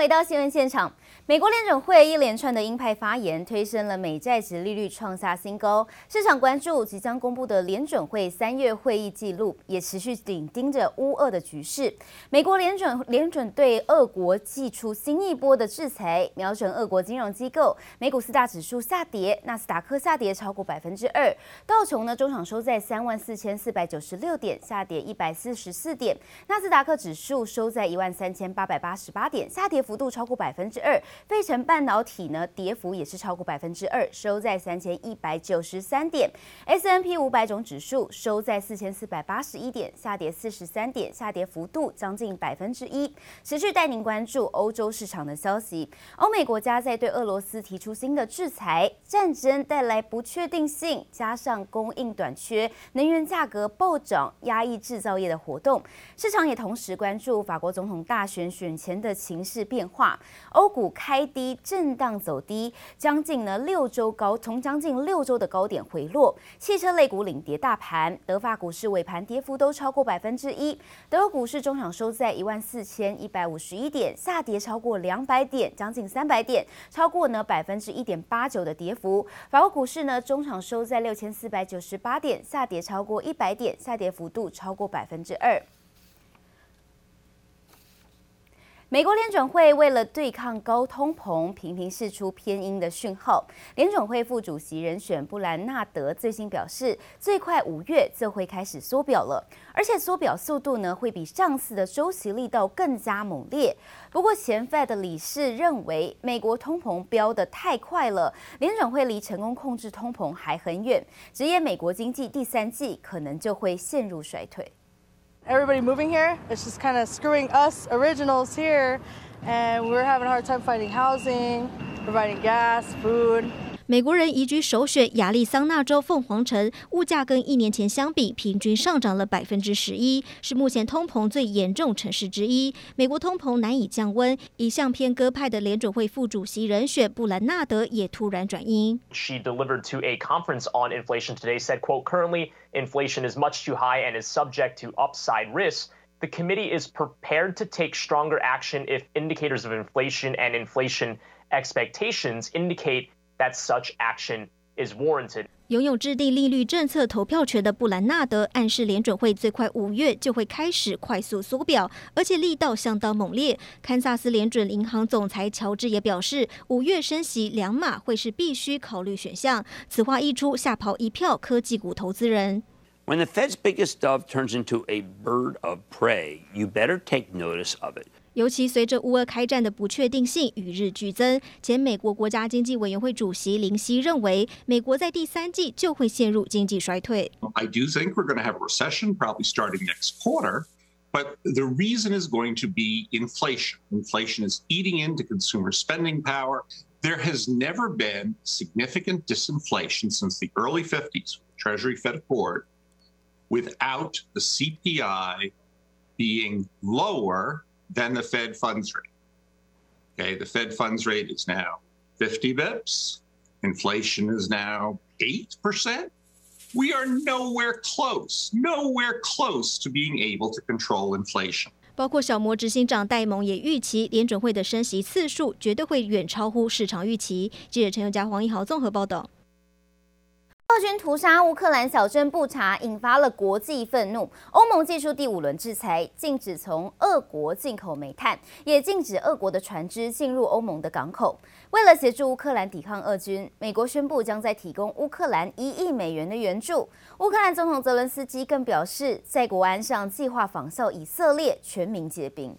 回到新闻现场。美国联准会一连串的鹰派发言，推升了美债殖利率创下新高。市场关注即将公布的联准会三月会议记录，也持续紧盯着乌俄的局势。美国联准联准对俄国祭出新一波的制裁，瞄准俄国金融机构。美股四大指数下跌，纳斯达克下跌超过百分之二，道琼呢中场收在三万四千四百九十六点，下跌一百四十四点。纳斯达克指数收在一万三千八百八十八点，下跌幅度超过百分之二。费城半导体呢，跌幅也是超过百分之二，收在三千一百九十三点。S N P 五百种指数收在四千四百八十一点，下跌四十三点，下跌幅度将近百分之一。持续带您关注欧洲市场的消息。欧美国家在对俄罗斯提出新的制裁，战争带来不确定性，加上供应短缺，能源价格暴涨，压抑制造业的活动。市场也同时关注法国总统大选选前的情势变化。欧股开低震荡走低，将近呢六周高，从将近六周的高点回落。汽车类股领跌大盘，德法股市尾盘跌幅都超过百分之一。德国股市中场收在一万四千一百五十一点，下跌超过两百点，将近三百点，超过呢百分之一点八九的跌幅。法国股市呢中场收在六千四百九十八点，下跌超过一百点，下跌幅度超过百分之二。美国联准会为了对抗高通膨，频频释出偏鹰的讯号。联准会副主席人选布兰纳德最新表示，最快五月就会开始缩表了，而且缩表速度呢会比上次的周期力道更加猛烈。不过，前 Fed 理事认为，美国通膨飙得太快了，联准会离成功控制通膨还很远，直言美国经济第三季可能就会陷入衰退。Everybody moving here, it's just kind of screwing us originals here, and we're having a hard time finding housing, providing gas, food. 美国人移居首选亚利桑那州凤凰城，物价跟一年前相比平均上涨了百分之十一，是目前通膨最严重城市之一。美国通膨难以降温，一向偏鸽派的联准会副主席人选布兰纳德也突然转鹰。She delivered to a conference on inflation today, said, "quote Currently, inflation is much too high and is subject to upside risks. The committee is prepared to take stronger action if indicators of inflation and inflation expectations indicate." That such action is warranted. 拥有制定利率政策投票权的布兰纳德暗示，联准会最快五月就会开始快速缩表，而且力道相当猛烈。堪萨斯联准银行总裁乔治也表示，五月升息两码会是必须考虑选项。此话一出，吓跑一票科技股投资人。When the Fed's biggest dove turns into a bird of prey, you better take notice of it. 尤其随着乌俄开战的不确定性与日俱增，前美国国家经济委员会主席林希认为，美国在第三季就会陷入经济衰退。I do think we're going to have a recession, probably starting next quarter, but the reason is going to be inflation. Inflation is eating into consumer spending power. There has never been significant disinflation since the early 50s, Treasury Fed Accord, without the CPI being lower. than the Fed funds rate. Okay, the Fed funds rate is now 50 bips. Inflation is now 8%. We are nowhere close, nowhere close to being able to control inflation. 包括小摩执行长戴蒙也预期联准会的升息次数绝对会远超乎市场预期。记者陈宥嘉、黄一豪综合报道。 俄军屠杀乌克兰小镇布查，引发了国际愤怒。欧盟祭出第五轮制裁，禁止从俄国进口煤炭，也禁止俄国的船只进入欧盟的港口。为了协助乌克兰抵抗俄军，美国宣布将在提供乌克兰一亿美元的援助。乌克兰总统泽伦斯基更表示，在国安上计划仿效以色列，全民皆兵。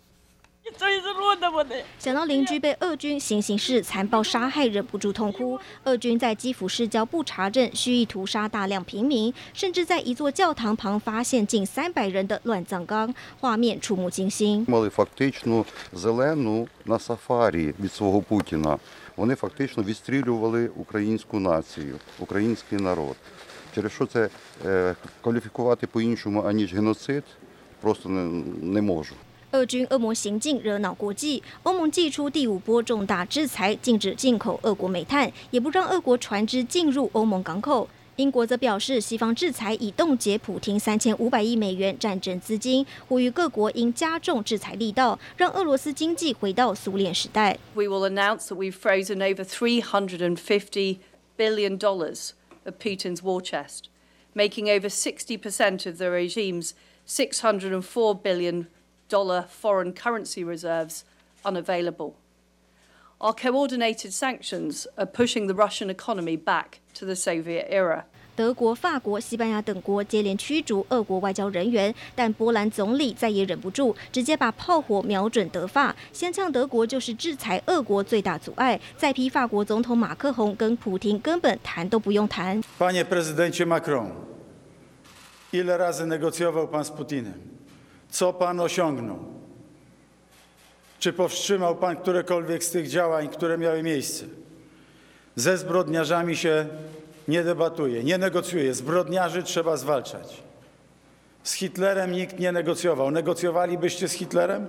想到邻居被俄军行刑式残暴杀害，忍不住痛哭。俄军在基辅市郊布查镇蓄意屠杀大量平民，甚至在一座教堂旁发现近三百人的乱葬岗，画面触目惊心。俄军恶魔行径惹恼国际，欧盟祭出第五波重大制裁，禁止进口俄国煤炭，也不让俄国船只进入欧盟港口。英国则表示，西方制裁已冻结普丁三千五百亿美元战争资金，呼吁各国应加重制裁力道，让俄罗斯经济回到苏联时代。We will announce that we've frozen over three hundred and fifty billion dollars of Putin's war chest, making over sixty percent of the regime's six hundred and four billion dollar foreign currency reserves unavailable. Our coordinated sanctions are pushing the Russian economy back to the Soviet era. 德国、法国、西班牙等国接连驱逐俄国外交人员，但波兰总理再也忍不住，直接把炮火瞄准德法，先呛德国就是制裁俄国最大阻碍，再批法国总统马克宏跟普丁根本谈都不用谈。Panie prezydencie Macron, ile razy negocjował pan z Putinem? Co pan osiągnął? Czy powstrzymał pan którekolwiek z tych działań, które miały miejsce? Ze zbrodniarzami się nie debatuje, nie negocjuje. Zbrodniarzy trzeba zwalczać. Z Hitlerem nikt nie negocjował. Negocjowalibyście z Hitlerem?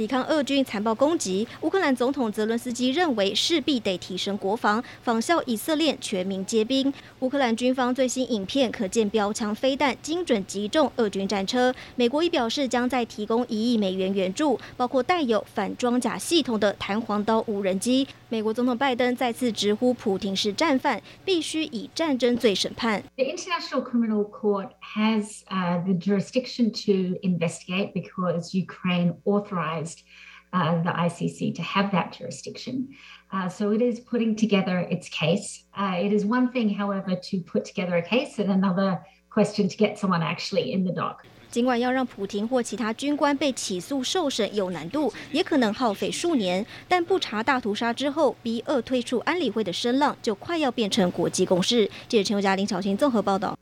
抵抗俄军残暴攻击，乌克兰总统泽伦斯基认为势必得提升国防，仿效以色列全民皆兵。乌克兰军方最新影片可见标枪飞弹精准击中俄军战车。美国已表示将再提供一亿美元援助，包括带有反装甲系统的弹簧刀无人机。美国总统拜登再次直呼普廷是战犯，必须以战争罪审判。The International Criminal Court has the jurisdiction to investigate because Ukraine authorized Uh, the ICC to have that jurisdiction. Uh, so it is putting together its case. Uh, it is one thing, however, to put together a case, and another question to get someone actually in the dock. 尽管要让普廷或其他军官被起诉受审有难度，也可能耗费数年，但不查大屠杀之后，逼二退出安理会的声浪就快要变成国际共识。记者陈宥嘉、林巧清综合报道。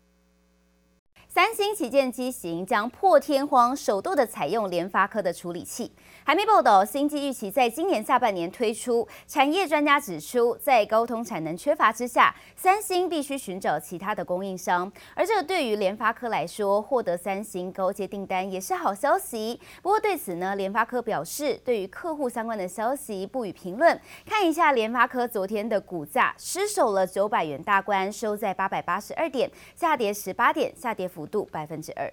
三星旗舰机型将破天荒首度的采用联发科的处理器。还没报道，新机预期在今年下半年推出。产业专家指出，在高通产能缺乏之下，三星必须寻找其他的供应商。而这对于联发科来说，获得三星高阶订单也是好消息。不过对此呢，联发科表示，对于客户相关的消息不予评论。看一下联发科昨天的股价失守了九百元大关，收在八百八十二点，下跌十八点，下跌幅度百分之二。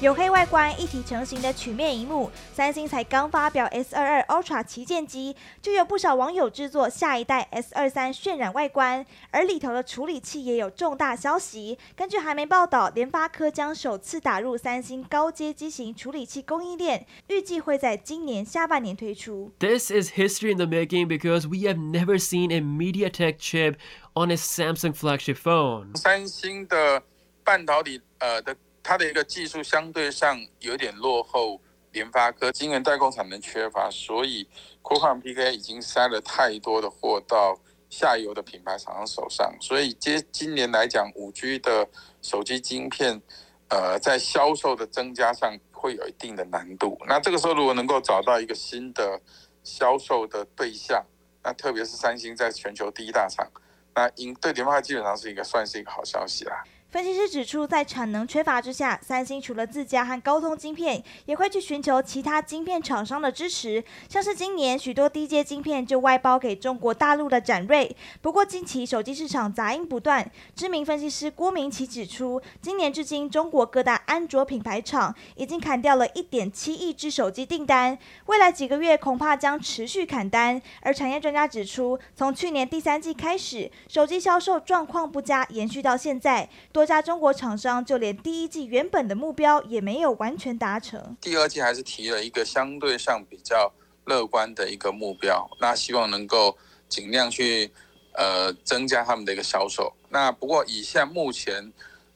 黝黑外观、一体成型的曲面荧幕，三星才刚发表 S 二二 Ultra 旗舰机，就有不少网友制作下一代 S 二三渲染外观，而里头的处理器也有重大消息。根据韩媒报道，联发科将首次打入三星高阶机型处理器供应链，预计会在今年下半年推出。This is history in the making because we have never seen a MediaTek chip on a Samsung flagship phone。三星的半导体呃的。它的一个技术相对上有点落后，联发科晶圆代工厂能缺乏，所以 q u a l PK 已经塞了太多的货到下游的品牌厂商手上，所以接今年来讲，五 G 的手机晶片，呃，在销售的增加上会有一定的难度。那这个时候如果能够找到一个新的销售的对象，那特别是三星在全球第一大厂，那应对联发科基本上是一个算是一个好消息啦。分析师指出，在产能缺乏之下，三星除了自家和高通晶片，也会去寻求其他晶片厂商的支持。像是今年许多低阶晶片就外包给中国大陆的展锐。不过近期手机市场杂音不断，知名分析师郭明奇指出，今年至今中国各大安卓品牌厂已经砍掉了一点七亿只手机订单，未来几个月恐怕将持续砍单。而产业专家指出，从去年第三季开始，手机销售状况不佳，延续到现在。多家中国厂商就连第一季原本的目标也没有完全达成，第二季还是提了一个相对上比较乐观的一个目标，那希望能够尽量去呃增加他们的一个销售。那不过以下目前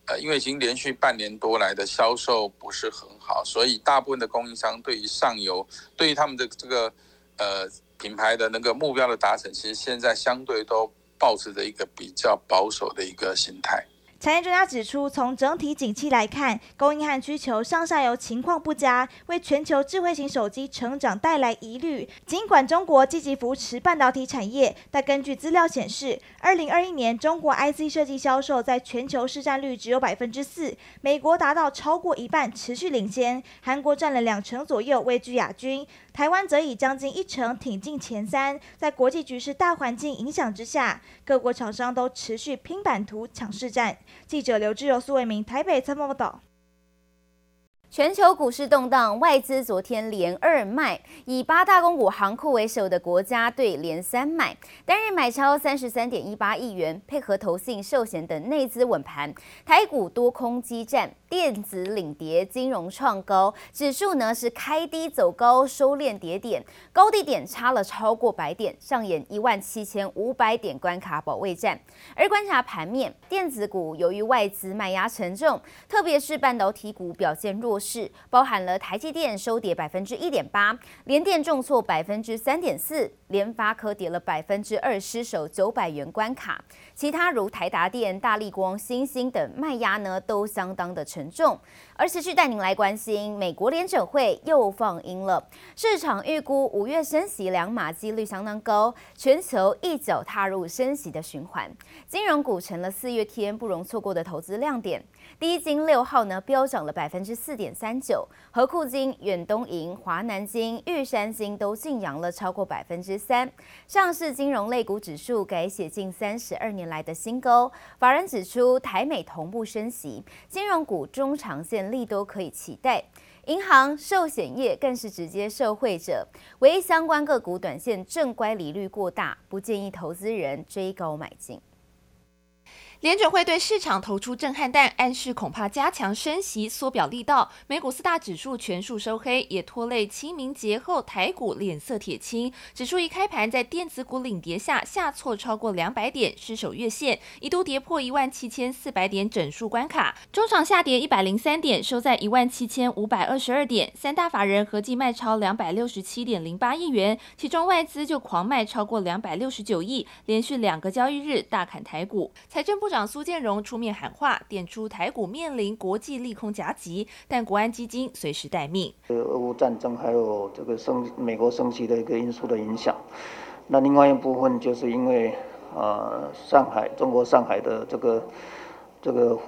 呃因为已经连续半年多来的销售不是很好，所以大部分的供应商对于上游对于他们的这个呃品牌的那个目标的达成，其实现在相对都保持着一个比较保守的一个心态。产业专家指出，从整体景气来看，供应和需求上下游情况不佳，为全球智慧型手机成长带来疑虑。尽管中国积极扶持半导体产业，但根据资料显示，二零二一年中国 IC 设计销售在全球市占率只有百分之四，美国达到超过一半，持续领先，韩国占了两成左右，位居亚军。台湾则以将近一成挺进前三。在国际局势大环境影响之下，各国厂商都持续拼版图抢市占。记者刘志柔、苏维明台北参报报道。全球股市动荡，外资昨天连二卖，以八大公股行库为首的国家队连三买，单日买超三十三点一八亿元，配合投信、寿险等内资稳盘，台股多空激战。电子领跌，金融创高，指数呢是开低走高，收敛跌点，高低点差了超过百点，上演一万七千五百点关卡保卫战。而观察盘面，电子股由于外资卖压沉重，特别是半导体股表现弱势，包含了台积电收跌百分之一点八，联电重挫百分之三点四，联发科跌了百分之二，失守九百元关卡。其他如台达电、大力光、星星等卖压呢都相当的沉重，而持续带您来关心，美国联准会又放鹰了。市场预估五月升息两码几率相当高，全球一脚踏入升息的循环，金融股成了四月天不容错过的投资亮点。第一金六号呢飙涨了百分之四点三九，和库金、远东银、华南金、玉山金都劲扬了超过百分之三。上市金融类股指数改写近三十二年来的新高。法人指出，台美同步升息，金融股中长线利都可以期待。银行、寿险业更是直接受惠者，唯一相关个股短线正乖离率过大，不建议投资人追高买进。联准会对市场投出震撼弹，暗示恐怕加强升息缩表力道。美股四大指数全数收黑，也拖累清明节后台股脸色铁青。指数一开盘在电子股领跌下下挫超过两百点，失守月线，一度跌破一万七千四百点整数关卡。中场下跌一百零三点，收在一万七千五百二十二点。三大法人合计卖超两百六十七点零八亿元，其中外资就狂卖超过两百六十九亿，连续两个交易日大砍台股。财政部长。长苏建荣出面喊话，点出台股面临国际利空夹击，但国安基金随时待命。俄乌战争还有这个升美国升息的一个因素的影响，那另外一部分就是因为呃上海中国上海的这个。这个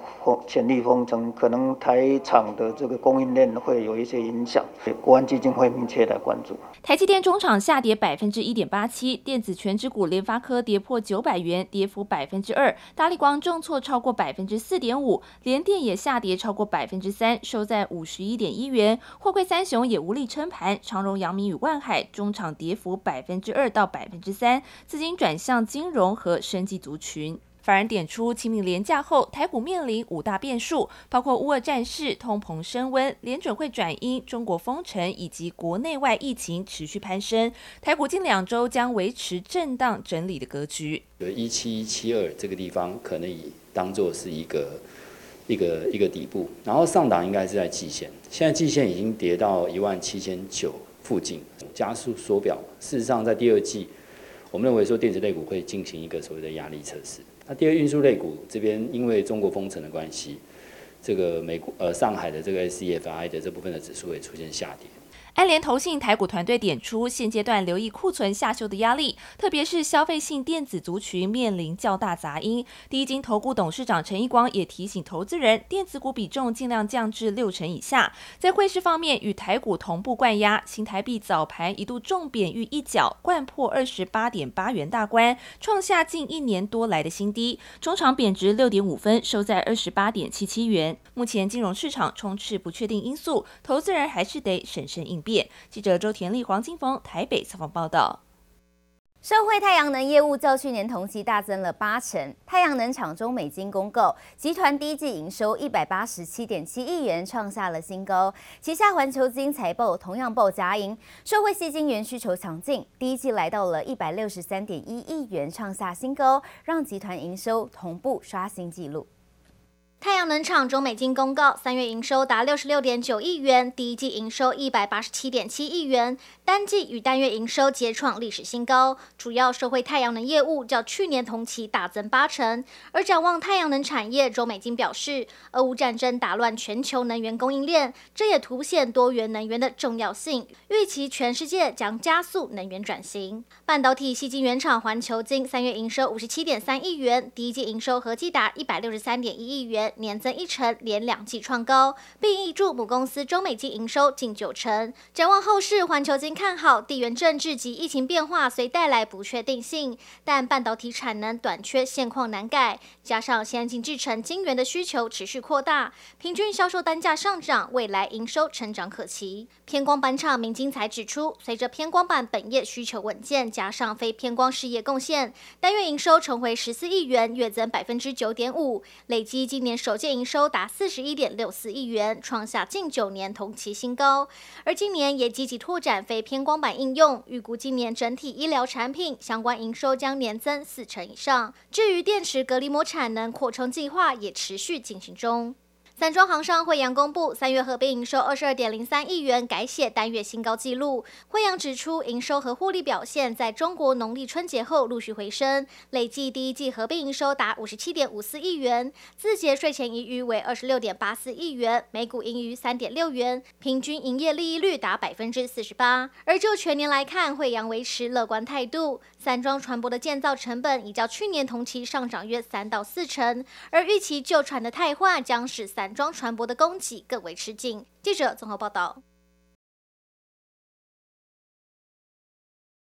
潜力封城，可能台厂的这个供应链会有一些影响，国安基金会密切的关注。台积电中场下跌百分之一点八七，电子权值股联发科跌破九百元，跌幅百分之二，大立光重挫超过百分之四点五，联电也下跌超过百分之三，收在五十一点一元。货柜三雄也无力撑盘，长荣、阳明与万海中场跌幅百分之二到百分之三，资金转向金融和生技族群。法人点出，清明连假后，台股面临五大变数，包括乌俄战事、通膨升温、联准会转鹰、中国封城以及国内外疫情持续攀升。台股近两周将维持震荡整理的格局。有一七一七二这个地方，可能以当做是一个一个一个底部，然后上档应该是在季线，现在季线已经跌到一万七千九附近，加速缩表。事实上，在第二季，我们认为说电子类股会进行一个所谓的压力测试。那第二运输类股这边，因为中国封城的关系，这个美国呃上海的这个 SCFI 的这部分的指数也出现下跌。安联投信台股团队点出，现阶段留意库存下修的压力，特别是消费性电子族群面临较大杂音。第一金投顾董事长陈一光也提醒投资人，电子股比重尽量降至六成以下。在汇市方面，与台股同步灌压，新台币早盘一度重贬逾一角，灌破二十八点八元大关，创下近一年多来的新低。中场贬值六点五分，收在二十八点七七元。目前金融市场充斥不确定因素，投资人还是得审慎应。变记者周田丽、黄金凤台北采访报道。社会太阳能业务较去年同期大增了八成。太阳能厂中美金公告，集团第一季营收一百八十七点七亿元，创下了新高。旗下环球金财报同样报佳音，受惠矽晶圆需求强劲，第一季来到了一百六十三点一亿元，创下新高，让集团营收同步刷新纪录。太阳能厂中美金公告，三月营收达六十六点九亿元，第一季营收一百八十七点七亿元，单季与单月营收皆创历史新高。主要社会太阳能业务较去年同期大增八成。而展望太阳能产业，中美金表示，俄乌战争打乱全球能源供应链，这也凸显多元能源的重要性。预期全世界将加速能源转型。半导体矽晶圆厂环球晶三月营收五十七点三亿元，第一季营收合计达一百六十三点一亿元。年增一成，连两季创高，并挹注母公司中美晶营收近九成。展望后市，环球晶看好地缘政治及疫情变化虽带来不确定性，但半导体产能短缺现况难改，加上先进制程晶圆的需求持续扩大，平均销售单价上涨，未来营收成长可期。偏光板厂明晶材指出，随着偏光板本业需求稳健，加上非偏光事业贡献，单月营收重回十四亿元，月增百分之九点五，累积今年。首届营收达四十一点六四亿元，创下近九年同期新高。而今年也积极拓展非偏光板应用，预估今年整体医疗产品相关营收将年增四成以上。至于电池隔离膜产能扩充计划也持续进行中。散装航商慧洋公布，三月合并营收二十二点零三亿元，改写单月新高纪录。慧洋指出，营收和获利表现在中国农历春节后陆续回升，累计第一季合并营收达五十七点五四亿元，自结税前盈余为二十六点八四亿元，每股盈余三点六元，平均营业利益率达百分之四十八。而就全年来看，慧洋维持乐观态度，散装船舶的建造成本已较去年同期上涨约三到四成，而预期旧船的汰换将使散。散装船舶的供给更为吃紧。记者综合报道。